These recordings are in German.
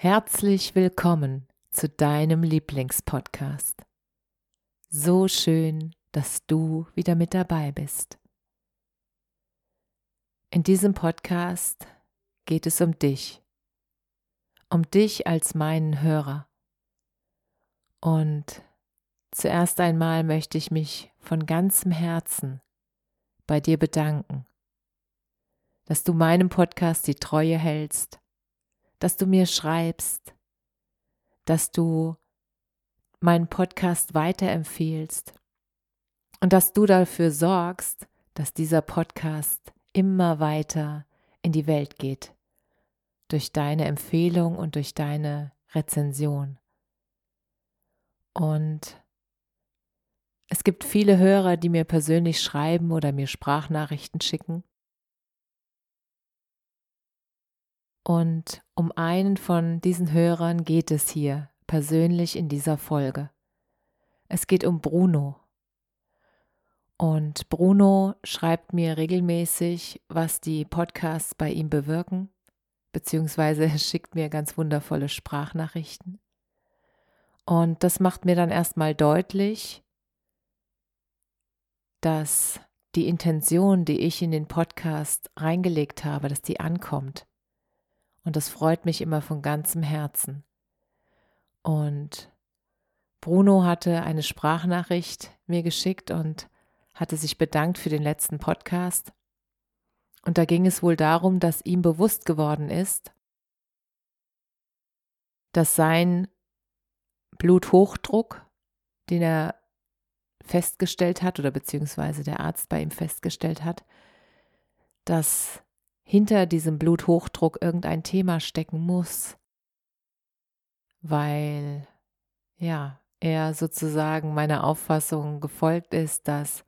Herzlich willkommen zu deinem Lieblingspodcast. So schön, dass du wieder mit dabei bist. In diesem Podcast geht es um dich, um dich als meinen Hörer. Und zuerst einmal möchte ich mich von ganzem Herzen bei dir bedanken, dass du meinem Podcast die Treue hältst dass du mir schreibst, dass du meinen Podcast weiterempfehlst und dass du dafür sorgst, dass dieser Podcast immer weiter in die Welt geht, durch deine Empfehlung und durch deine Rezension. Und es gibt viele Hörer, die mir persönlich schreiben oder mir Sprachnachrichten schicken Und um einen von diesen Hörern geht es hier persönlich in dieser Folge. Es geht um Bruno. Und Bruno schreibt mir regelmäßig, was die Podcasts bei ihm bewirken, beziehungsweise schickt mir ganz wundervolle Sprachnachrichten. Und das macht mir dann erstmal deutlich, dass die Intention, die ich in den Podcast reingelegt habe, dass die ankommt. Und das freut mich immer von ganzem Herzen. Und Bruno hatte eine Sprachnachricht mir geschickt und hatte sich bedankt für den letzten Podcast. Und da ging es wohl darum, dass ihm bewusst geworden ist, dass sein Bluthochdruck, den er festgestellt hat oder beziehungsweise der Arzt bei ihm festgestellt hat, dass hinter diesem Bluthochdruck irgendein Thema stecken muss, weil ja, er sozusagen meiner Auffassung gefolgt ist, dass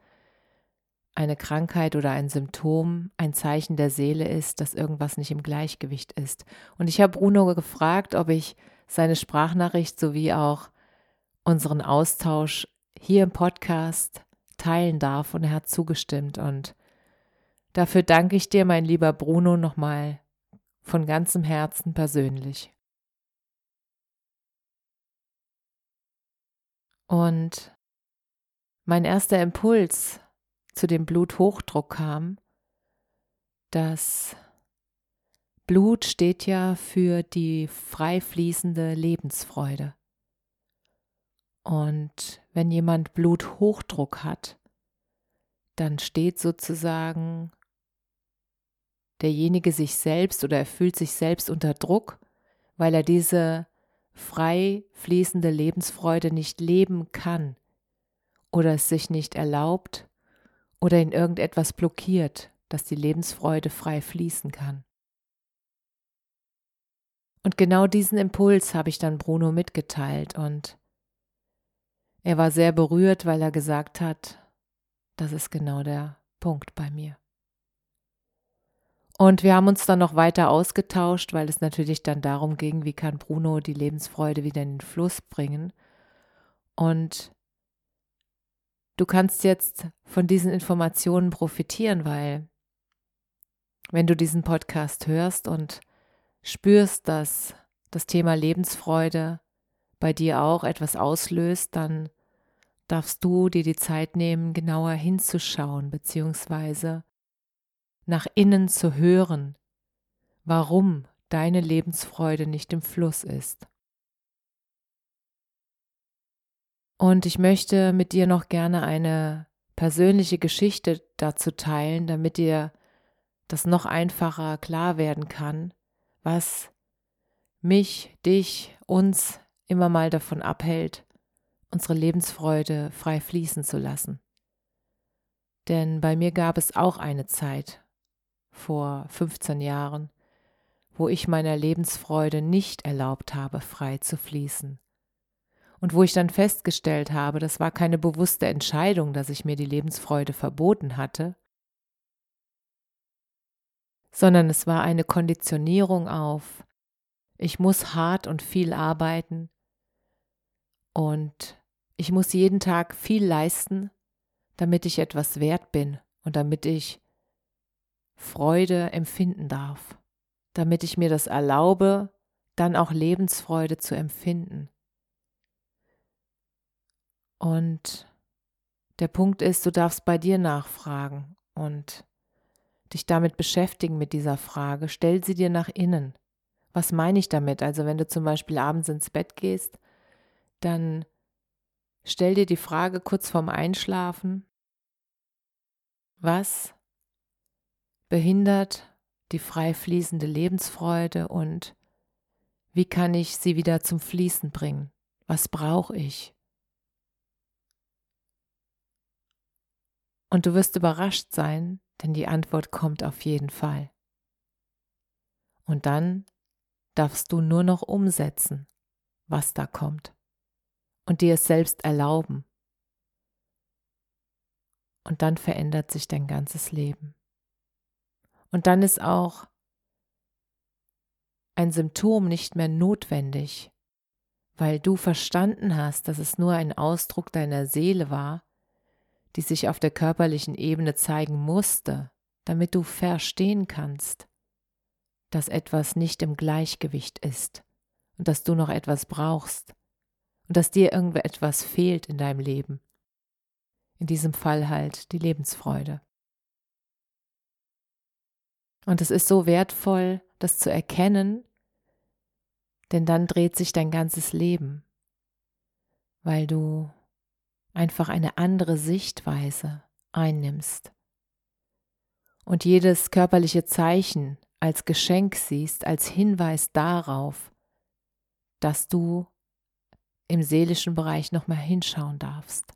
eine Krankheit oder ein Symptom ein Zeichen der Seele ist, dass irgendwas nicht im Gleichgewicht ist. Und ich habe Bruno gefragt, ob ich seine Sprachnachricht sowie auch unseren Austausch hier im Podcast teilen darf und er hat zugestimmt und Dafür danke ich dir, mein lieber Bruno, nochmal von ganzem Herzen persönlich. Und mein erster Impuls zu dem Bluthochdruck kam, dass Blut steht ja für die frei fließende Lebensfreude. Und wenn jemand Bluthochdruck hat, dann steht sozusagen derjenige sich selbst oder er fühlt sich selbst unter Druck, weil er diese frei fließende Lebensfreude nicht leben kann oder es sich nicht erlaubt oder in irgendetwas blockiert, dass die Lebensfreude frei fließen kann. Und genau diesen Impuls habe ich dann Bruno mitgeteilt und er war sehr berührt, weil er gesagt hat, das ist genau der Punkt bei mir. Und wir haben uns dann noch weiter ausgetauscht, weil es natürlich dann darum ging, wie kann Bruno die Lebensfreude wieder in den Fluss bringen. Und du kannst jetzt von diesen Informationen profitieren, weil wenn du diesen Podcast hörst und spürst, dass das Thema Lebensfreude bei dir auch etwas auslöst, dann darfst du dir die Zeit nehmen, genauer hinzuschauen, beziehungsweise nach innen zu hören, warum deine Lebensfreude nicht im Fluss ist. Und ich möchte mit dir noch gerne eine persönliche Geschichte dazu teilen, damit dir das noch einfacher klar werden kann, was mich, dich, uns immer mal davon abhält, unsere Lebensfreude frei fließen zu lassen. Denn bei mir gab es auch eine Zeit, vor 15 Jahren, wo ich meiner Lebensfreude nicht erlaubt habe, frei zu fließen. Und wo ich dann festgestellt habe, das war keine bewusste Entscheidung, dass ich mir die Lebensfreude verboten hatte, sondern es war eine Konditionierung auf, ich muss hart und viel arbeiten und ich muss jeden Tag viel leisten, damit ich etwas wert bin und damit ich Freude empfinden darf, damit ich mir das erlaube, dann auch Lebensfreude zu empfinden. Und der Punkt ist, du darfst bei dir nachfragen und dich damit beschäftigen mit dieser Frage. Stell sie dir nach innen. Was meine ich damit? Also wenn du zum Beispiel abends ins Bett gehst, dann stell dir die Frage kurz vorm Einschlafen, was behindert die frei fließende Lebensfreude und wie kann ich sie wieder zum Fließen bringen? Was brauche ich? Und du wirst überrascht sein, denn die Antwort kommt auf jeden Fall. Und dann darfst du nur noch umsetzen, was da kommt, und dir es selbst erlauben. Und dann verändert sich dein ganzes Leben. Und dann ist auch ein Symptom nicht mehr notwendig, weil du verstanden hast, dass es nur ein Ausdruck deiner Seele war, die sich auf der körperlichen Ebene zeigen musste, damit du verstehen kannst, dass etwas nicht im Gleichgewicht ist und dass du noch etwas brauchst und dass dir irgendetwas fehlt in deinem Leben. In diesem Fall halt die Lebensfreude. Und es ist so wertvoll, das zu erkennen, denn dann dreht sich dein ganzes Leben, weil du einfach eine andere Sichtweise einnimmst und jedes körperliche Zeichen als Geschenk siehst, als Hinweis darauf, dass du im seelischen Bereich nochmal hinschauen darfst.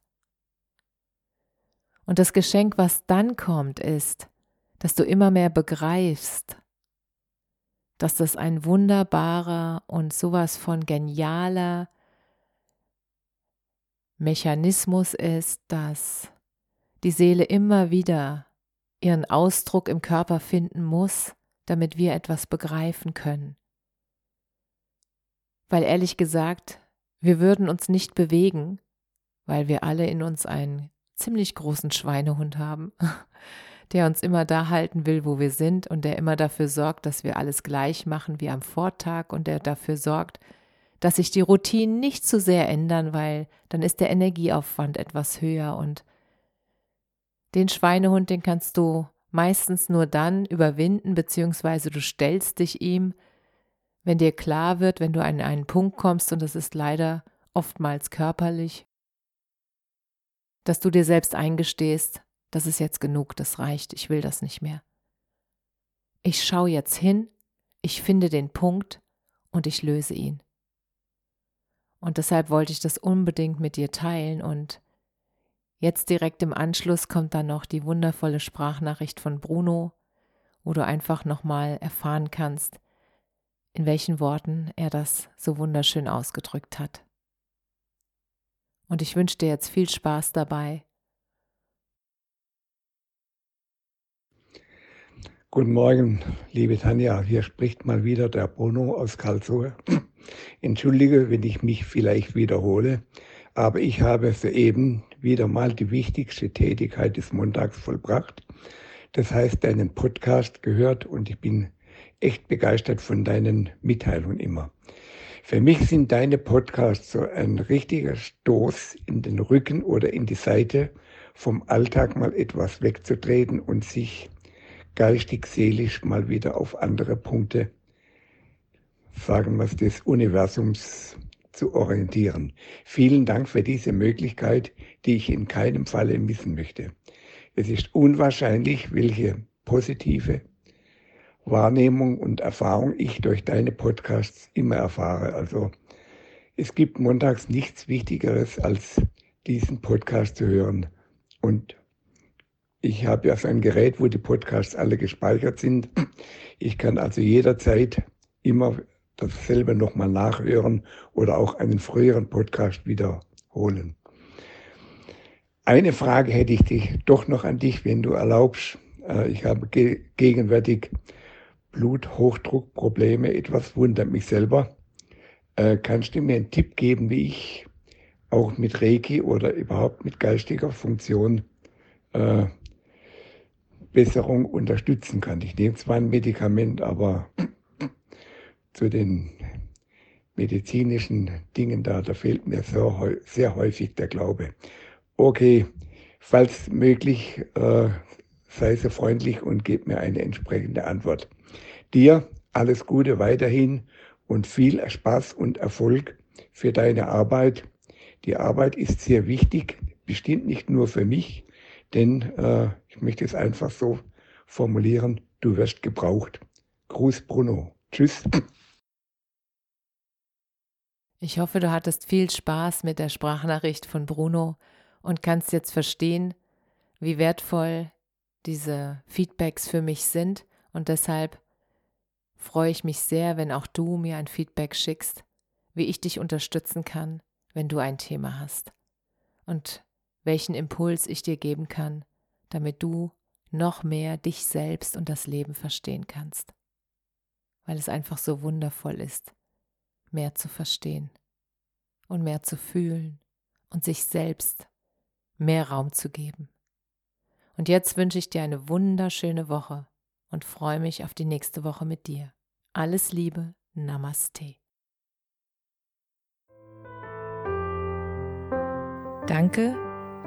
Und das Geschenk, was dann kommt, ist, dass du immer mehr begreifst, dass das ein wunderbarer und sowas von genialer Mechanismus ist, dass die Seele immer wieder ihren Ausdruck im Körper finden muss, damit wir etwas begreifen können. Weil ehrlich gesagt, wir würden uns nicht bewegen, weil wir alle in uns einen ziemlich großen Schweinehund haben, der uns immer da halten will, wo wir sind und der immer dafür sorgt, dass wir alles gleich machen wie am Vortag und der dafür sorgt, dass sich die Routinen nicht zu sehr ändern, weil dann ist der Energieaufwand etwas höher und den Schweinehund, den kannst du meistens nur dann überwinden, beziehungsweise du stellst dich ihm, wenn dir klar wird, wenn du an einen Punkt kommst, und das ist leider oftmals körperlich, dass du dir selbst eingestehst, das ist jetzt genug, das reicht, ich will das nicht mehr. Ich schaue jetzt hin, ich finde den Punkt und ich löse ihn. Und deshalb wollte ich das unbedingt mit dir teilen und Jetzt direkt im Anschluss kommt dann noch die wundervolle Sprachnachricht von Bruno, wo du einfach nochmal erfahren kannst, in welchen Worten er das so wunderschön ausgedrückt hat. Und ich wünsche dir jetzt viel Spaß dabei. Guten Morgen, liebe Tanja. Hier spricht mal wieder der Bruno aus Karlsruhe. Entschuldige, wenn ich mich vielleicht wiederhole, aber ich habe soeben wieder mal die wichtigste Tätigkeit des Montags vollbracht. Das heißt, deinen Podcast gehört und ich bin echt begeistert von deinen Mitteilungen immer. Für mich sind deine Podcasts so ein richtiger Stoß in den Rücken oder in die Seite, vom Alltag mal etwas wegzutreten und sich geistig, seelisch mal wieder auf andere Punkte, sagen wir es, des Universums zu orientieren. Vielen Dank für diese Möglichkeit, die ich in keinem Falle missen möchte. Es ist unwahrscheinlich, welche positive Wahrnehmung und Erfahrung ich durch deine Podcasts immer erfahre. Also Es gibt montags nichts Wichtigeres, als diesen Podcast zu hören. Und ich habe ja so ein Gerät, wo die Podcasts alle gespeichert sind. Ich kann also jederzeit immer dasselbe nochmal nachhören oder auch einen früheren Podcast wiederholen. Eine Frage hätte ich dich doch noch an dich, wenn du erlaubst. Äh, ich habe gegenwärtig Bluthochdruckprobleme. Etwas wundert mich selber. Äh, kannst du mir einen Tipp geben, wie ich auch mit Reiki oder überhaupt mit geistiger Funktion äh, Besserung unterstützen kann? Ich nehme zwar ein Medikament, aber zu den medizinischen Dingen da, da fehlt mir sehr, sehr häufig der Glaube. Okay, falls möglich, äh, sei so freundlich und gib mir eine entsprechende Antwort. Dir alles Gute weiterhin und viel Spaß und Erfolg für deine Arbeit. Die Arbeit ist sehr wichtig, bestimmt nicht nur für mich, denn äh, ich möchte es einfach so formulieren, du wirst gebraucht. Gruß Bruno. Tschüss. Ich hoffe, du hattest viel Spaß mit der Sprachnachricht von Bruno und kannst jetzt verstehen, wie wertvoll diese Feedbacks für mich sind und deshalb freue ich mich sehr, wenn auch du mir ein Feedback schickst, wie ich dich unterstützen kann, wenn du ein Thema hast und welchen Impuls ich dir geben kann, damit du noch mehr dich selbst und das Leben verstehen kannst, weil es einfach so wundervoll ist, mehr zu verstehen und mehr zu fühlen und sich selbst mehr Raum zu geben. Und jetzt wünsche ich dir eine wunderschöne Woche und freue mich auf die nächste Woche mit dir. Alles Liebe, Namaste. Danke,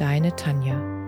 deine Tanja.